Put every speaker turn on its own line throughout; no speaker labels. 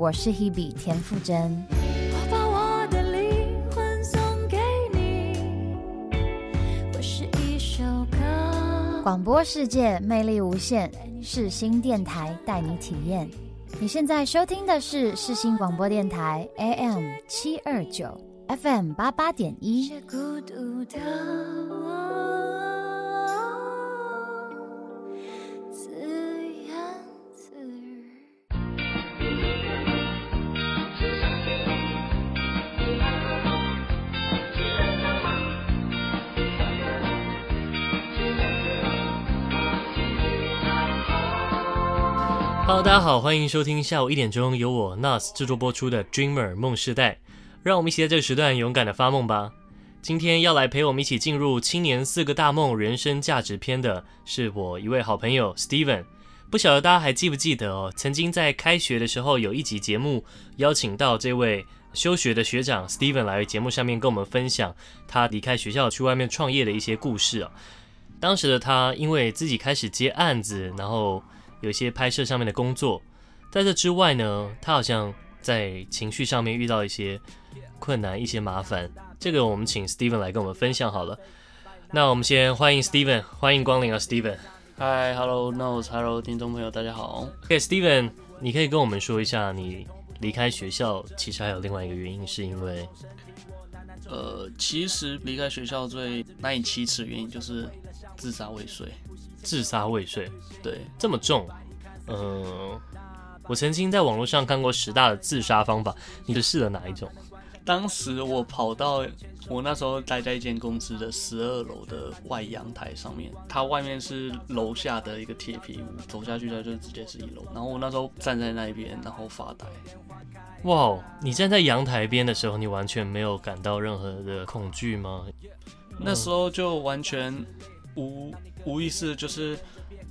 我是 Hebe 田馥甄。
我把我的灵魂送给你，我是一首歌。
广播世界魅力无限，世新电台带你体验。你现在收听的是世新广播电台 AM 七二九 FM 八八点一。
孤独的
大家好，欢迎收听下午一点钟由我 Nas 制作播出的 Dreamer 梦世代，让我们一起在这个时段勇敢的发梦吧。今天要来陪我们一起进入青年四个大梦人生价值篇的是我一位好朋友 Steven。不晓得大家还记不记得哦？曾经在开学的时候有一集节目邀请到这位休学的学长 Steven 来节目上面跟我们分享他离开学校去外面创业的一些故事啊。当时的他因为自己开始接案子，然后有一些拍摄上面的工作，在这之外呢，他好像在情绪上面遇到一些困难、一些麻烦。这个我们请 Steven 来跟我们分享好了。那我们先欢迎 Steven，欢迎光临啊，Steven。
Hi，Hello，Nose，Hello，听众朋友，大家好。
OK，Steven，你可以跟我们说一下，你离开学校其实还有另外一个原因，是因为
呃，其实离开学校最难以启齿的原因就是自杀未遂。
自杀未遂，
对，
这么重。嗯、呃，我曾经在网络上看过十大的自杀方法，你是试了哪一种？
当时我跑到我那时候待在一间公司的十二楼的外阳台上面，它外面是楼下的一个铁皮屋，走下去它就直接是一楼。然后我那时候站在那边，然后发呆。
哇，你站在阳台边的时候，你完全没有感到任何的恐惧吗？
那时候就完全无无意识，就是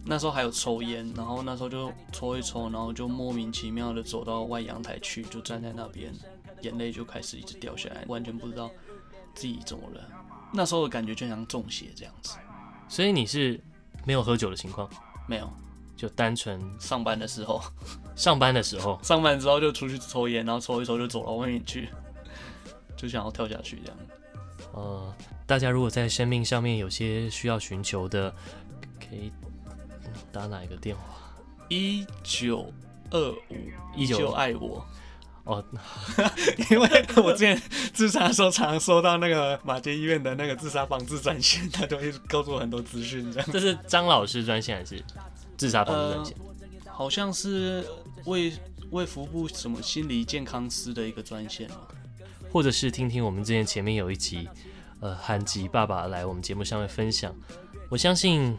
那时候还有抽烟，然后那时候就抽一抽，然后就莫名其妙的走到外阳台去，就站在那边。眼泪就开始一直掉下来，完全不知道自己怎么了。那时候的感觉就像中邪这样子。
所以你是没有喝酒的情况？
没有，
就单纯
上班的时候。
上班的时候，
上班之后就出去抽烟，然后抽一抽就走到外面去，就想要跳下去这样。
呃，大家如果在生命上面有些需要寻求的，可以打哪一个电话？
一九二五，依旧爱我。
哦，
因为我之前自杀的时候，常常收到那个马街医院的那个自杀防治专线，他就会告诉我很多资讯。这样，
这是张老师专线还是自杀防治专线？
呃，好像是为为服务什么心理健康师的一个专线，
或者是听听我们之前前面有一集，呃，韩吉爸爸来我们节目上面分享。我相信，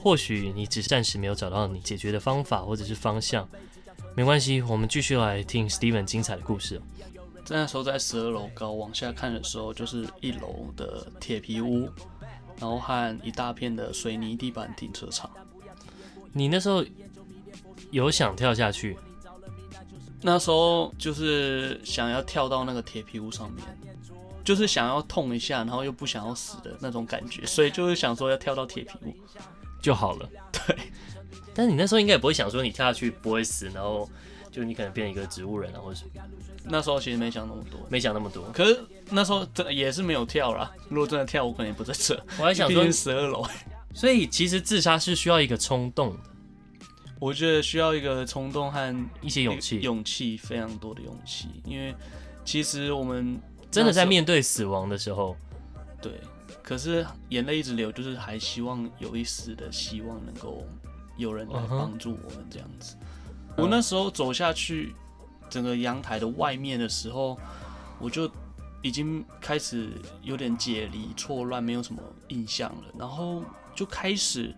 或许你只是暂时没有找到你解决的方法或者是方向。没关系，我们继续来听 Steven 精彩的故事。
在那时候在十二楼高往下看的时候，就是一楼的铁皮屋，然后和一大片的水泥地板停车场。
你那时候有想跳下去？
那时候就是想要跳到那个铁皮屋上面，就是想要痛一下，然后又不想要死的那种感觉，所以就是想说要跳到铁皮屋
就好了。
对。
但是你那时候应该也不会想说你跳下去不会死，然后就你可能变成一个植物人啊，或者什么。
那时候其实没想那么多，
没想那么多。
可是那时候真也是没有跳啦。如果真的跳，我可能也不在这。
我还想说
十二楼。
所以其实自杀是需要一个冲动的。
我觉得需要一个冲动和
一些勇气，
勇气非常多的勇气。因为其实我们
真的在面对死亡的时候，
对，可是眼泪一直流，就是还希望有一丝的希望能够。有人来帮助我们这样子。我那时候走下去，整个阳台的外面的时候，我就已经开始有点解离、错乱，没有什么印象了。然后就开始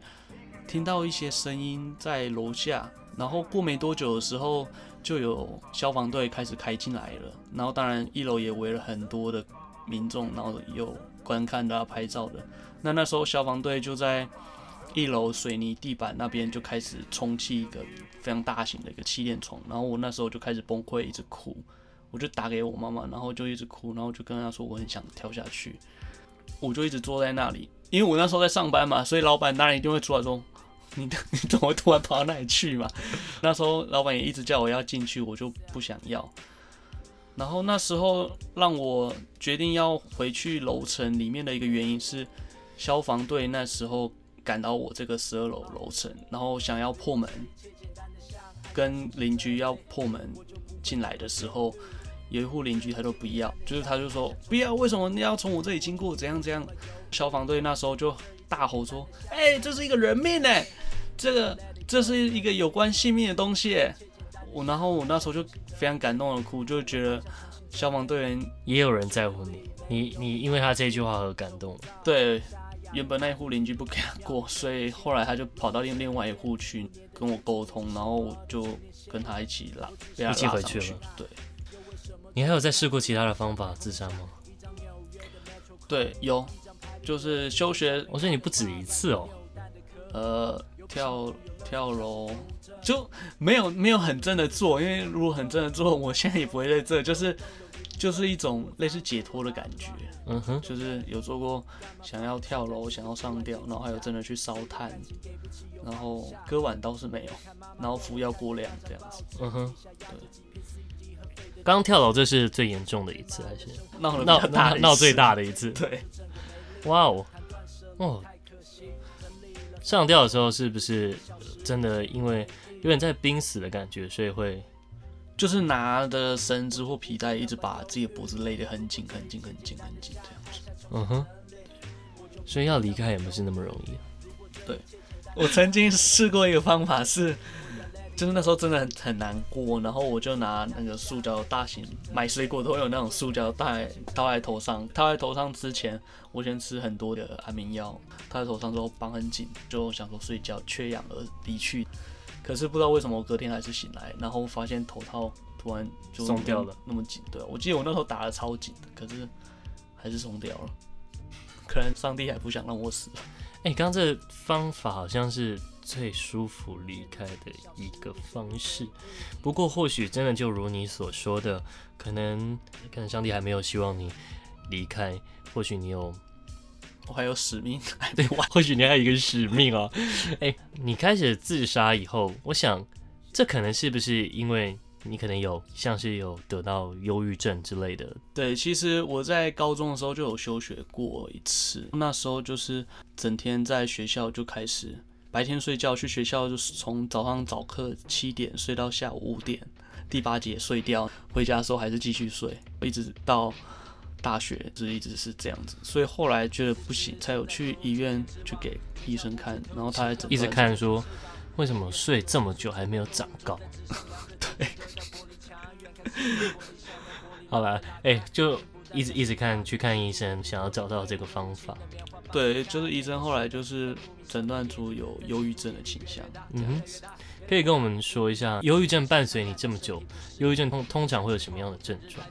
听到一些声音在楼下。然后过没多久的时候，就有消防队开始开进来了。然后当然一楼也围了很多的民众，然后有观看的、拍照的。那那时候消防队就在。一楼水泥地板那边就开始充气一个非常大型的一个气垫床，然后我那时候就开始崩溃，一直哭，我就打给我妈妈，然后就一直哭，然后就跟她说我很想跳下去，我就一直坐在那里，因为我那时候在上班嘛，所以老板当然一定会出来说你 你怎么突然跑到那里去嘛？那时候老板也一直叫我要进去，我就不想要。然后那时候让我决定要回去楼层里面的一个原因是，消防队那时候赶到我这个十二楼楼层，然后想要破门，跟邻居要破门进来的时候，有一户邻居他都不要，就是他就说不要，为什么你要从我这里经过？怎样怎样？消防队那时候就大吼说：“哎、欸，这是一个人命哎，这个这是一个有关性命的东西哎。”我然后我那时候就非常感动的哭，就觉得消防队员
也有人在乎你，你你因为他这句话而感动。
对，原本那一户邻居不给他过，所以后来他就跑到另另外一户去跟我沟通，然后我就跟他一起拉，拉
一起回去了。
对，
你还有再试过其他的方法自杀吗？
对，有，就是休学。
我说你不止一次哦，
呃，跳跳楼。就没有没有很真的做，因为如果很真的做，我现在也不会在这，就是就是一种类似解脱的感觉，
嗯哼，
就是有做过想要跳楼、想要上吊，然后还有真的去烧炭，然后割腕倒是没有，然后服药过量这样子，
嗯哼，
对。
刚跳楼这是最严重的一次还是
闹
闹闹最大的一次？
对，
哇哦，哦，上吊的时候是不是真的因为？有点在濒死的感觉，所以会
就是拿的绳子或皮带，一直把自己的脖子勒得很紧、很紧、很紧、很紧这样子。
嗯哼，所以要离开也不是那么容易。
对，我曾经试过一个方法是，就是那时候真的很很难过，然后我就拿那个塑胶大型买水果都会有那种塑胶袋套在头上，套在头上之前，我先吃很多的安眠药，套在头上之后绑很紧，就想说睡觉缺氧而离去。可是不知道为什么我隔天还是醒来，然后发现头套突然就松掉了，那么紧。对，我记得我那时候打的超紧的，可是还是松掉了。可能上帝还不想让我死。
哎、欸，刚刚这方法好像是最舒服离开的一个方式。不过或许真的就如你所说的，可能可能上帝还没有希望你离开，或许你有。
我还有使命，
对，或许你还有一个使命哦。哎、欸，你开始自杀以后，我想这可能是不是因为你可能有像是有得到忧郁症之类的？
对，其实我在高中的时候就有休学过一次，那时候就是整天在学校就开始白天睡觉，去学校就是从早上早课七点睡到下午五点，第八节睡掉，回家的时候还是继续睡，一直到。大学就一直是这样子，所以后来觉得不行，才有去医院去给医生看，然后他还
一直看说，为什么睡这么久还没有长高？
对，
好了，哎、欸，就一直一直看去看医生，想要找到这个方法。
对，就是医生后来就是诊断出有忧郁症的倾向。嗯哼，
可以跟我们说一下，忧郁症伴随你这么久，忧郁症通通常会有什么样的症状？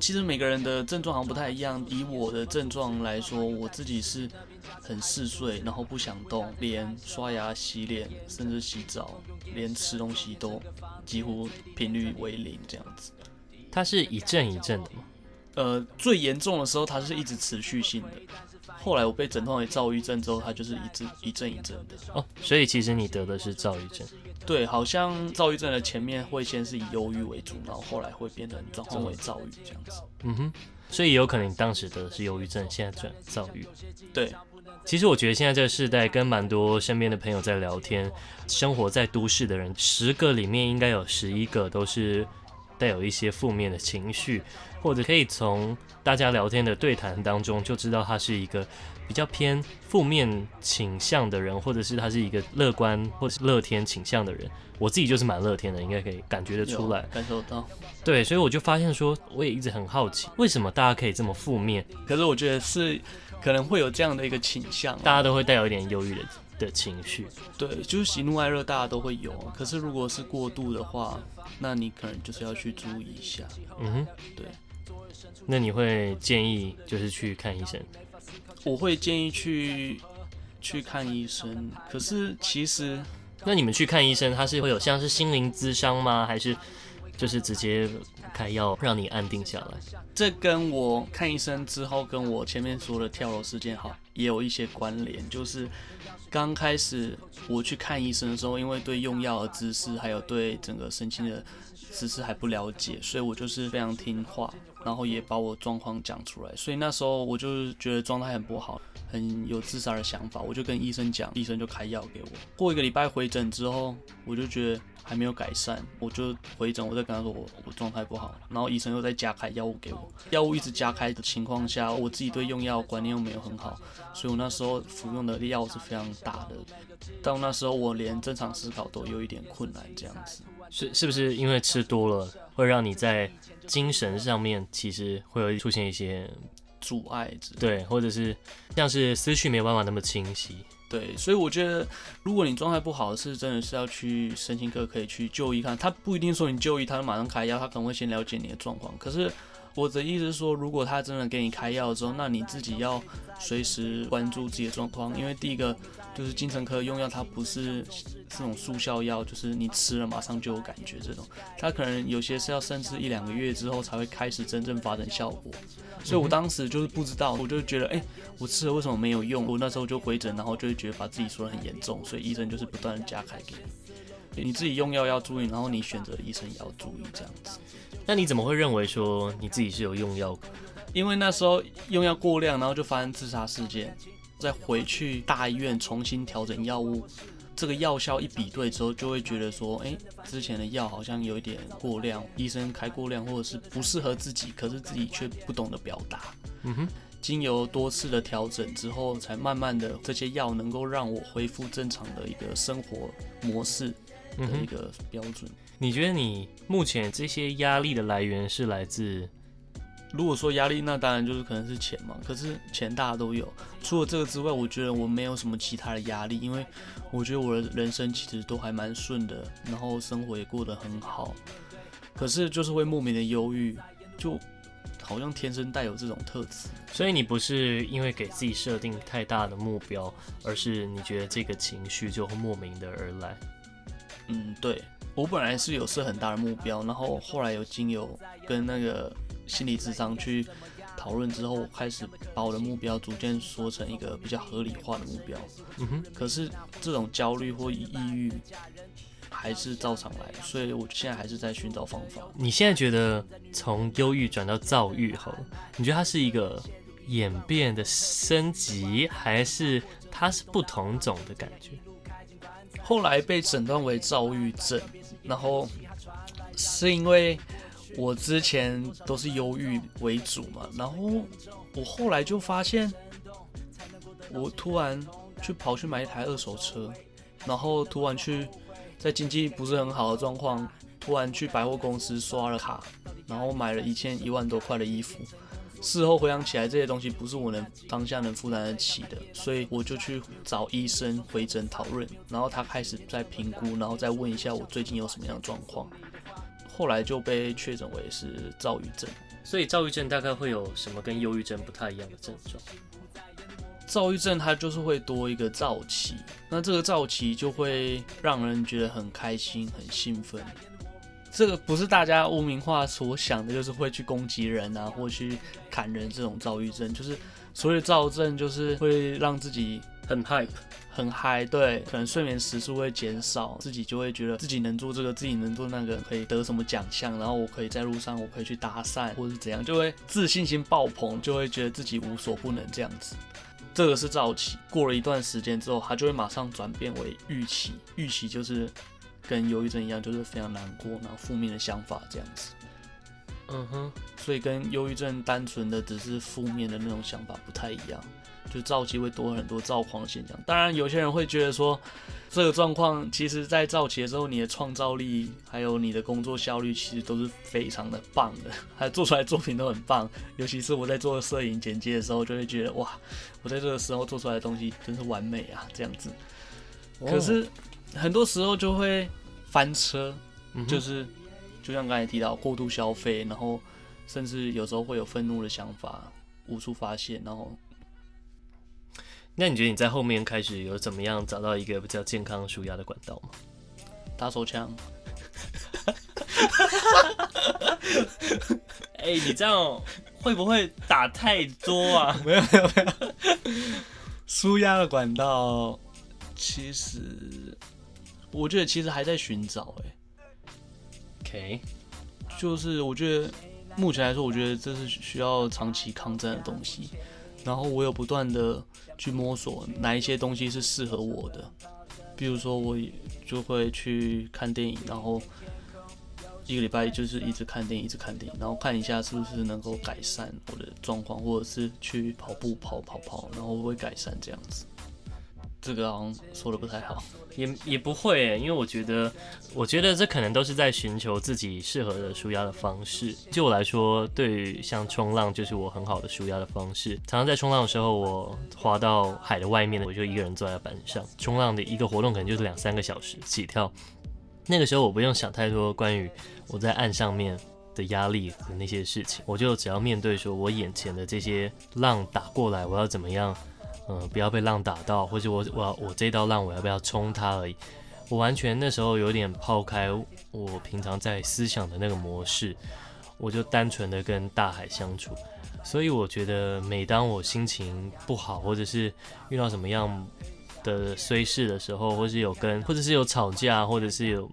其实每个人的症状好像不太一样。以我的症状来说，我自己是很嗜睡，然后不想动，连刷牙、洗脸，甚至洗澡，连吃东西都几乎频率为零这样子。
它是一阵一阵的吗？
呃，最严重的时候，它是一直持续性的。后来我被诊断为躁郁症之后，它就是一阵一阵一阵的。
哦，所以其实你得的是躁郁症。
对，好像躁郁症的前面会先是以忧郁为主，然后后来会变成转换为躁郁这样子。
嗯哼，所以有可能你当时得的是忧郁症，现在转躁郁。
对，
其实我觉得现在这个世代跟蛮多身边的朋友在聊天，生活在都市的人，十个里面应该有十一个都是带有一些负面的情绪，或者可以从大家聊天的对谈当中就知道他是一个。比较偏负面倾向的人，或者是他是一个乐观或是乐天倾向的人，我自己就是蛮乐天的，应该可以感觉得出来，
感受到。
对，所以我就发现说，我也一直很好奇，为什么大家可以这么负面？
可是我觉得是可能会有这样的一个倾向，
大家都会带有一点忧郁的的情绪。
对，就是喜怒哀乐，大家都会有。可是如果是过度的话，那你可能就是要去注意一下。
嗯哼，
对。
那你会建议就是去看医生？
我会建议去去看医生，可是其实，
那你们去看医生，他是会有像是心灵咨商吗？还是就是直接开药让你安定下来？
这跟我看医生之后，跟我前面说的跳楼事件好也有一些关联，就是刚开始我去看医生的时候，因为对用药的知识还有对整个神经的知识还不了解，所以我就是非常听话，然后也把我状况讲出来，所以那时候我就是觉得状态很不好。很有自杀的想法，我就跟医生讲，医生就开药给我。过一个礼拜回诊之后，我就觉得还没有改善，我就回诊，我再跟他说我我状态不好，然后医生又再加开药物给我。药物一直加开的情况下，我自己对用药观念又没有很好，所以我那时候服用的药是非常大的。到那时候我连正常思考都有一点困难，这样子。
是是不是因为吃多了会让你在精神上面其实会有出现一些？
阻碍，
对，或者是像是思绪没有办法那么清晰，
对，所以我觉得，如果你状态不好，是真的是要去身心科可以去就医看，他不一定说你就医，他就马上开药，他可能会先了解你的状况。可是我的意思是说，如果他真的给你开药之后，那你自己要随时关注自己的状况，因为第一个就是精神科用药，它不是这种速效药，就是你吃了马上就有感觉这种，它可能有些是要甚至一两个月之后才会开始真正发生效果。所以我当时就是不知道，我就觉得，哎、欸，我吃了为什么没有用？我那时候就回诊，然后就会觉得把自己说得很严重，所以医生就是不断的加开给你，你自己用药要注意，然后你选择的医生也要注意这样子。
那你怎么会认为说你自己是有用药？
因为那时候用药过量，然后就发生自杀事件，再回去大医院重新调整药物。这个药效一比对之后，就会觉得说，哎，之前的药好像有一点过量，医生开过量，或者是不适合自己，可是自己却不懂得表达。嗯哼，经由多次的调整之后，才慢慢的这些药能够让我恢复正常的一个生活模式的一个标准。嗯。
你觉得你目前这些压力的来源是来自？
如果说压力，那当然就是可能是钱嘛。可是钱大家都有，除了这个之外，我觉得我没有什么其他的压力，因为我觉得我的人生其实都还蛮顺的，然后生活也过得很好。可是就是会莫名的忧郁，就好像天生带有这种特质。
所以你不是因为给自己设定太大的目标，而是你觉得这个情绪就会莫名的而来。
嗯，对，我本来是有设很大的目标，然后后来有经由跟那个。心理智商去讨论之后，我开始把我的目标逐渐说成一个比较合理化的目标。嗯哼。可是这种焦虑或抑郁还是照常来，所以我现在还是在寻找方法。
你现在觉得从忧郁转到躁郁后，你觉得它是一个演变的升级，还是它是不同种的感觉？
后来被诊断为躁郁症，然后是因为。我之前都是忧郁为主嘛，然后我后来就发现，我突然去跑去买一台二手车，然后突然去在经济不是很好的状况，突然去百货公司刷了卡，然后买了一件一万多块的衣服。事后回想起来，这些东西不是我能当下能负担得起的，所以我就去找医生回诊讨论，然后他开始在评估，然后再问一下我最近有什么样的状况。后来就被确诊为是躁郁症，
所以躁郁症大概会有什么跟忧郁症不太一样的症状？
躁郁症它就是会多一个躁期，那这个躁期就会让人觉得很开心、很兴奋。这个不是大家污名化所想的，就是会去攻击人啊，或去砍人这种躁郁症，就是所谓躁症，就是会让自己
很 hype。
很嗨，对，可能睡眠时数会减少，自己就会觉得自己能做这个，自己能做那个，可以得什么奖项，然后我可以在路上，我可以去搭讪，或者是怎样，就会自信心爆棚，就会觉得自己无所不能这样子。这个是躁期，过了一段时间之后，它就会马上转变为郁期，郁期就是跟忧郁症一样，就是非常难过，然后负面的想法这样子。嗯哼，所以跟忧郁症单纯的只是负面的那种想法不太一样。就躁期会多很多躁狂的现象，当然有些人会觉得说，这个状况其实在躁期的时候，你的创造力还有你的工作效率其实都是非常的棒的，还有做出来的作品都很棒。尤其是我在做摄影剪接的时候，就会觉得哇，我在这个时候做出来的东西真是完美啊，这样子。可是很多时候就会翻车，就是就像刚才提到过度消费，然后甚至有时候会有愤怒的想法无处发泄，然后。
那你觉得你在后面开始有怎么样找到一个比较健康舒压的管道吗？
打手枪。
哎、欸，你这样会不会打太多啊？
没有没有没有。舒压的管道，其实我觉得其实还在寻找。哎
，OK，
就是我觉得目前来说，我觉得这是需要长期抗战的东西。然后我有不断的去摸索哪一些东西是适合我的，比如说我就会去看电影，然后。一个礼拜就是一直看电影，一直看电影，然后看一下是不是能够改善我的状况，或者是去跑步跑跑跑，然后会改善这样子。这个好像说的不太好，
也也不会，因为我觉得，我觉得这可能都是在寻求自己适合的舒压的方式。就我来说，对于像冲浪就是我很好的舒压的方式。常常在冲浪的时候，我滑到海的外面，我就一个人坐在板上。冲浪的一个活动可能就是两三个小时起跳。那个时候我不用想太多关于我在岸上面的压力的那些事情，我就只要面对说我眼前的这些浪打过来，我要怎么样，嗯、不要被浪打到，或者我我我这道浪我要不要冲它而已。我完全那时候有点抛开我平常在思想的那个模式，我就单纯的跟大海相处。所以我觉得每当我心情不好，或者是遇到什么样。的衰事的时候，或是有跟，或者是有吵架，或者是有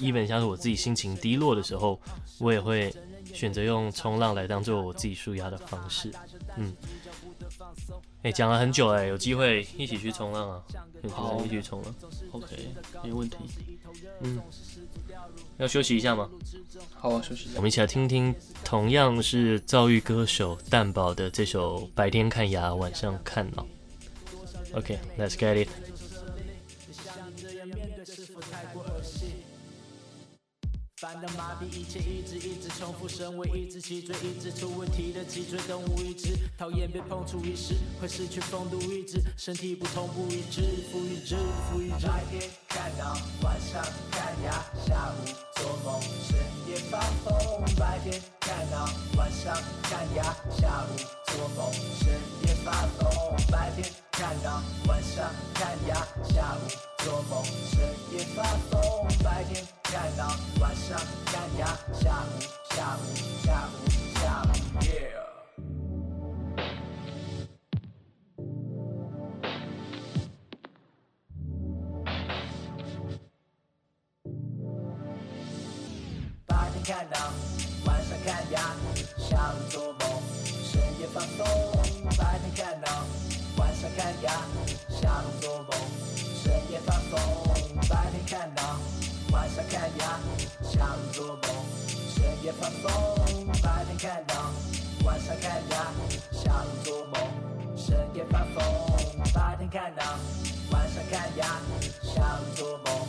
，even 像是我自己心情低落的时候，我也会选择用冲浪来当做我自己舒压的方式。嗯，哎、欸，讲了很久哎，有机会一起去冲浪啊！好，一起去冲浪。
OK，没问题。
嗯，要休息一下吗？
好啊，休息一下。
我们一起来听听同样是遭遇歌手蛋宝的这首《白天看牙，晚上看脑》。Okay, let's get it. 烦的麻痹，一切一直一直重复，身为一只脊椎，一直出问题的脊椎动物，一只讨厌被碰触一时，会失去风度，一直身体不同不一致，复一致，不一致。白天看到，晚上看牙，下午做梦，深夜发疯。白天看到，晚上看牙，下午做梦，深夜发疯。白天看脑，晚上看牙，下午做梦，深夜发疯。白天看脑，晚上看牙，下午下午下午下午。白天看脑，晚上看牙，下午做梦，深夜放松。白天看脑，晚上看牙，下午做梦，深夜放松。白天看脑。晚上看牙，想做梦，深夜发疯。白天看脑，晚上看牙，想做梦，深夜发疯。白天看脑，晚上看牙，想做梦，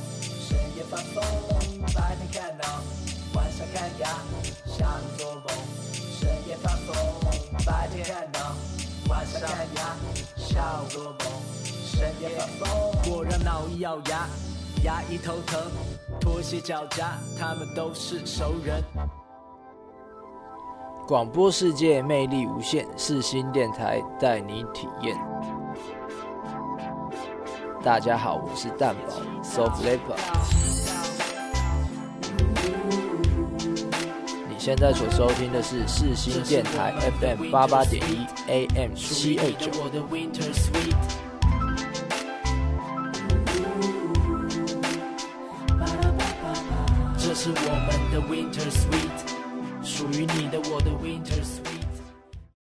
深夜发疯。白天看脑，晚上看牙，想做梦，深夜发疯。白天看脑，晚上看牙，想做梦，深夜发疯。果然脑一咬牙，牙医头疼。拖鞋脚夹，他们都是熟人。
广播世界魅力无限，四新电台带你体验。大家好，我是蛋宝 Soft Leopard。你现在所收听的是四新电台 FM 八八点一 AM 七二九。是我们的 Winter Sweet，属于你的我的 Winter Sweet。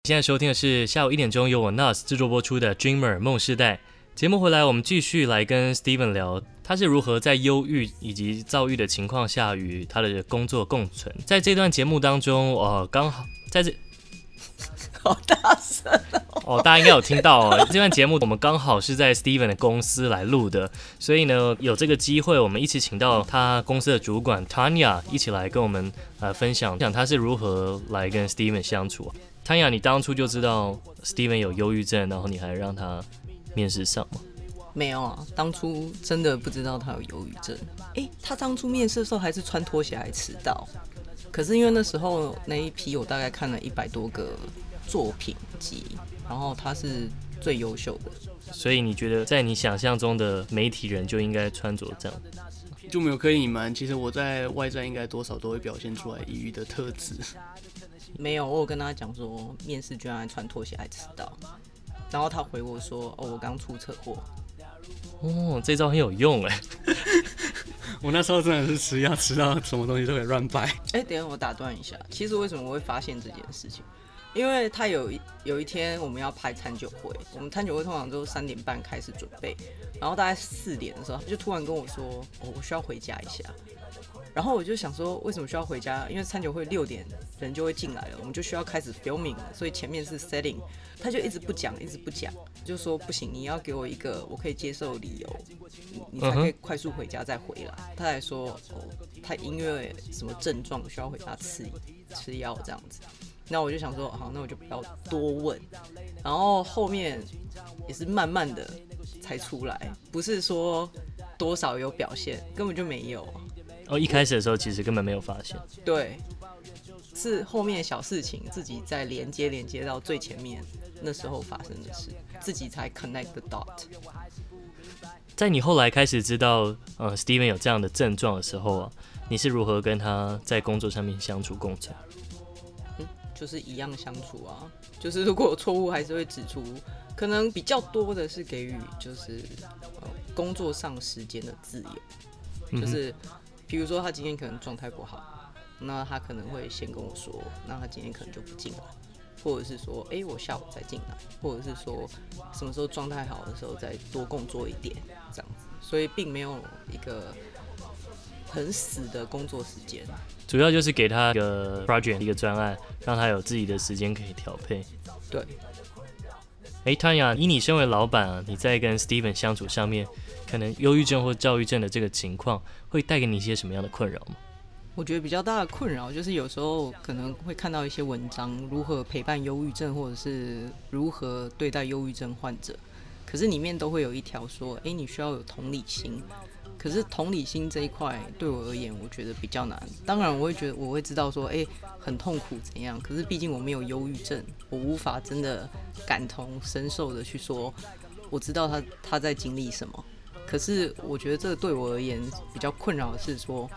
现在收听的是下午一点钟由我 Nas 制作播出的 Dreamer 梦世代节目。回来，我们继续来跟 Steven 聊，他是如何在忧郁以及躁郁的情况下与他的工作共存。在这段节目当中，呃，刚好在这。
好大声
哦！大家应该有听到哦。这段节目我们刚好是在 Steven 的公司来录的，所以呢，有这个机会，我们一起请到他公司的主管 Tanya 一起来跟我们呃分享，讲他是如何来跟 Steven 相处。Tanya，你当初就知道 Steven 有忧郁症，然后你还让他面试上吗？
没有啊，当初真的不知道他有忧郁症。诶，他当初面试的时候还是穿拖鞋还迟到，可是因为那时候那一批我大概看了一百多个。作品集，然后他是最优秀的，
所以你觉得在你想象中的媒体人就应该穿着这样，
就没有刻意隐瞒？其实我在外在应该多少都会表现出来抑郁的特质。
没有，我有跟他讲说，面试居然还穿拖鞋还迟到。然后他回我说：“哦，我刚出车祸。”
哦，这招很有用哎。
我那时候真的是吃药吃到什么东西都可以乱掰。
哎，等下我打断一下，其实为什么我会发现这件事情？因为他有一有一天我们要拍餐酒会，我们餐酒会通常都是三点半开始准备，然后大概四点的时候，他就突然跟我说：“哦，我需要回家一下。”然后我就想说，为什么需要回家？因为餐酒会六点人就会进来了，我们就需要开始 filming 了，所以前面是 setting。他就一直不讲，一直不讲，就说不行，你要给我一个我可以接受的理由，你才可以快速回家再回来。他还说，哦，他因为什么症状需要回家吃吃药这样子。那我就想说，好，那我就不要多问。然后后面也是慢慢的才出来，不是说多少有表现，根本就没有。
哦，一开始的时候其实根本没有发现。
对，是后面小事情自己在连接连接到最前面那时候发生的事，自己才 connect the dot。
在你后来开始知道呃 Steven 有这样的症状的时候啊，你是如何跟他在工作上面相处共存？
嗯，就是一样相处啊，就是如果有错误还是会指出，可能比较多的是给予就是呃工作上时间的自由，就是。嗯比如说他今天可能状态不好，那他可能会先跟我说，那他今天可能就不进来，或者是说，哎，我下午再进来，或者是说什么时候状态好的时候再多工作一点，这样子。所以并没有一个很死的工作时间，
主要就是给他一个 project 一个专案，让他有自己的时间可以调配。
对。
哎，Tanya，以你身为老板啊，你在跟 Steven 相处上面，可能忧郁症或躁郁症的这个情况，会带给你一些什么样的困扰吗？
我觉得比较大的困扰就是有时候可能会看到一些文章，如何陪伴忧郁症，或者是如何对待忧郁症患者，可是里面都会有一条说，哎，你需要有同理心。可是同理心这一块对我而言，我觉得比较难。当然，我会觉得我会知道说，哎，很痛苦怎样。可是毕竟我没有忧郁症，我无法真的感同身受的去说，我知道他他在经历什么。可是我觉得这对我而言比较困扰的是说，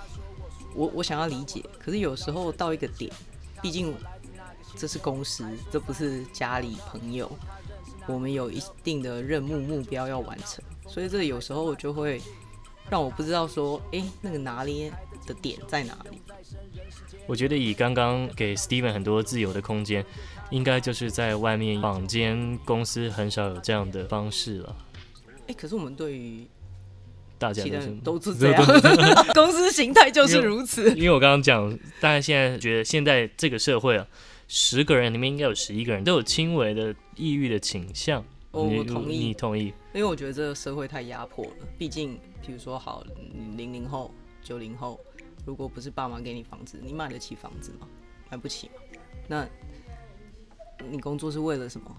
我我想要理解，可是有时候到一个点，毕竟这是公司，这不是家里朋友，我们有一定的任务目标要完成，所以这有时候我就会。让我不知道说，哎，那个拿捏的点在哪里？
我觉得以刚刚给 Steven 很多自由的空间，应该就是在外面坊间公司很少有这样的方式了。
哎，可是我们对于
大家
都是这样，公司形态就是如此。
因为我刚刚讲，大家现在觉得现在这个社会啊，十个人里面应该有十一个人都有轻微的抑郁的倾向。
我同意，
你同意？
因为我觉得这个社会太压迫了，毕竟。比如说，好，零零后、九零后，如果不是爸妈给你房子，你买得起房子吗？买不起嘛。那，你工作是为了什么？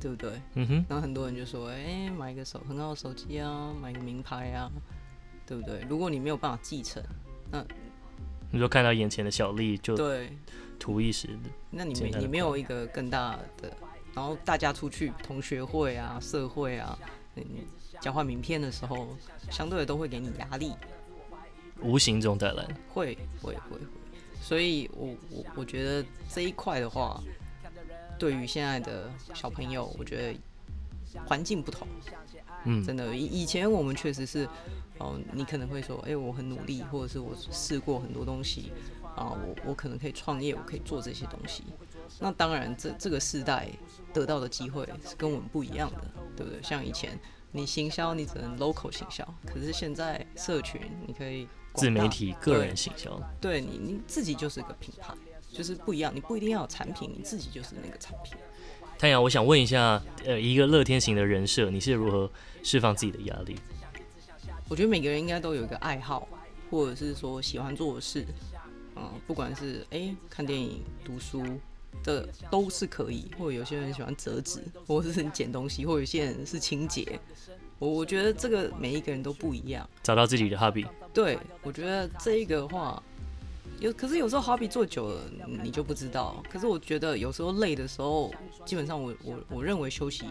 对不对？嗯哼。然后很多人就说，哎、欸，买一个手很好的手机啊，买个名牌啊，对不对？如果你没有办法继承，那
你说看到眼前的小丽就
对，
图一时的。
那你没你没有一个更大的，然后大家出去同学会啊、社会啊，嗯。交换名片的时候，相对的都会给你压力，
无形中的人。
会会会会，所以我我我觉得这一块的话，对于现在的小朋友，我觉得环境不同，嗯，真的。以以前我们确实是，哦，你可能会说，哎、欸，我很努力，或者是我试过很多东西，啊，我我可能可以创业，我可以做这些东西，那当然这这个世代得到的机会是跟我们不一样的，对不对？像以前。你行销，你只能 local 行销，可是现在社群，你可以
自媒体、个人行销。
对，对你，你自己就是个品牌，就是不一样。你不一定要有产品，你自己就是那个产品。
太阳，我想问一下，呃，一个乐天型的人设，你是如何释放自己的压力？
我觉得每个人应该都有一个爱好，或者是说喜欢做的事，嗯，不管是哎、欸、看电影、读书。的都是可以，或者有些人喜欢折纸，或者是捡东西，或者有些人是清洁。我我觉得这个每一个人都不一样，
找到自己的 hobby。
对，我觉得这一个的话，有可是有时候 hobby 做久了你就不知道。可是我觉得有时候累的时候，基本上我我我认为休息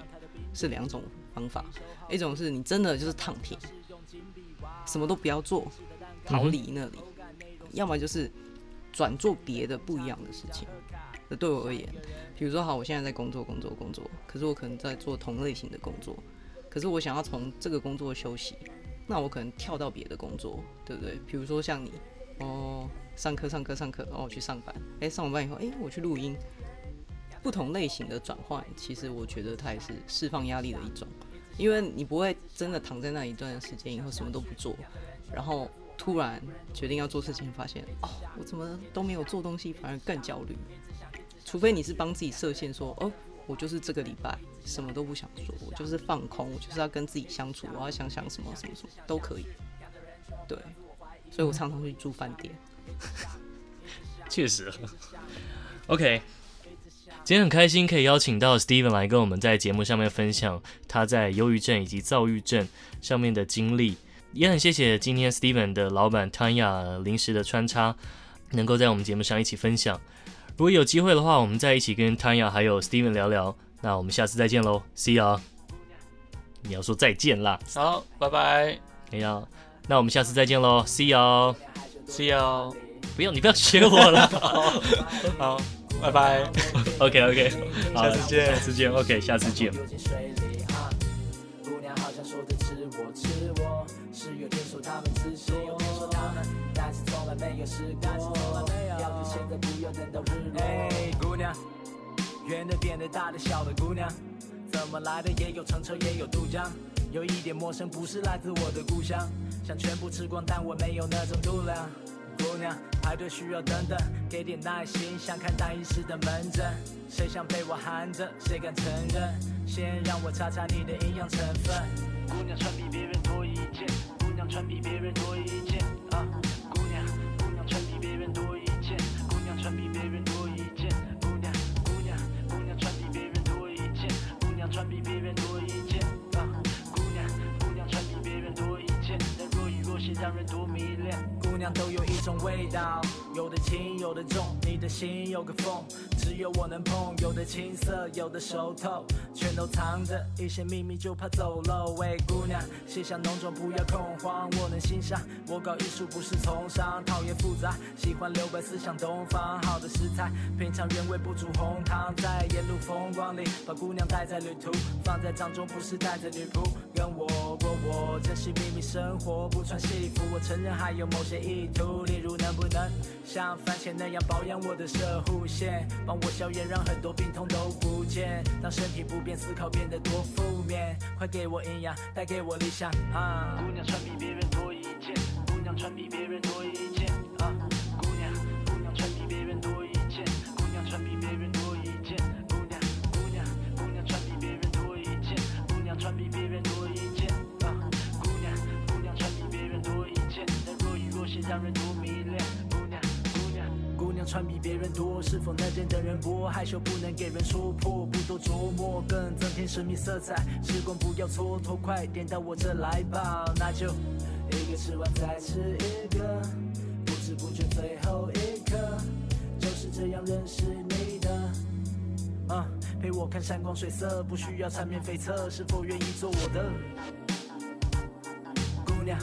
是两种方法，一种是你真的就是躺平，什么都不要做，逃离那里；嗯、要么就是转做别的不一样的事情。对我而言，比如说好，我现在在工作工作工作，可是我可能在做同类型的工作，可是我想要从这个工作休息，那我可能跳到别的工作，对不对？比如说像你，哦，上课上课上课，然后我去上班，哎，上完班以后，哎，我去录音。不同类型的转换，其实我觉得它也是释放压力的一种，因为你不会真的躺在那一段时间以后什么都不做，然后突然决定要做事情，发现哦，我怎么都没有做东西，反而更焦虑。除非你是帮自己设限，说哦，我就是这个礼拜什么都不想做，我就是放空，我就是要跟自己相处，我要想想什么什么什么都可以。对，所以我常常去住饭店。
确实，OK。今天很开心可以邀请到 Steven 来跟我们在节目上面分享他在忧郁症以及躁郁症上面的经历，也很谢谢今天 Steven 的老板 Tanya 临时的穿插，能够在我们节目上一起分享。如果有机会的话，我们再一起跟 Tanya 还有 Steven 聊聊。那我们下次再见喽，See you！你要说再见啦，
好，拜拜。
哎呀，那我们下次再见喽，See you！See
you！
不要，你不要学我了，
好。拜拜
，OK OK，
下次见，
下次见，OK，下次见。
姑娘，圆的、扁的、大的、小的姑娘，怎么来的也有橙车也有渡江，有一点陌生，不是来自我的故乡，想全部吃光，但我没有那种度量。姑娘，排队需要等等，给点耐心，想看大医师的门诊。谁想被我含着，谁敢承认？先让我查查你的营养成分。姑娘穿比别人多一件，姑娘穿比别人多一件啊。都有一种味道，有的轻，有的重，你的心有个缝，只有我能碰。有的青涩，有的熟透，全都藏着一些秘密，就怕走漏。喂，姑娘，卸下浓妆，不要恐慌，我能欣赏。我搞艺术不是从商，讨厌复杂，喜欢留白思想东方。好的食材，品尝原味不煮红汤，在沿路风光里把姑娘带在旅途，放在掌中不是带着女仆，跟我过我珍惜秘密生活，不穿戏服，我承认还有某些。意图，例如能不能像番茄那样保养我的射护线，帮我消炎，让很多病痛都不见。当身体不便，思考变得多负面，快给我营养，带给我理想。啊，姑娘穿比别人多一件，姑娘穿比别人多一件。啊，让人多迷恋，姑娘，姑娘，姑娘穿比别人多，是否能见的人过？害羞不能给人说破，不多琢磨，更增添神秘色彩。时光不要蹉跎，快点到我这来吧，那就一个吃完再吃一个，不知不觉最后一刻，就是这样认识你的。啊，陪我看山光水色，不需要缠绵悱恻，是否愿意做我的姑娘？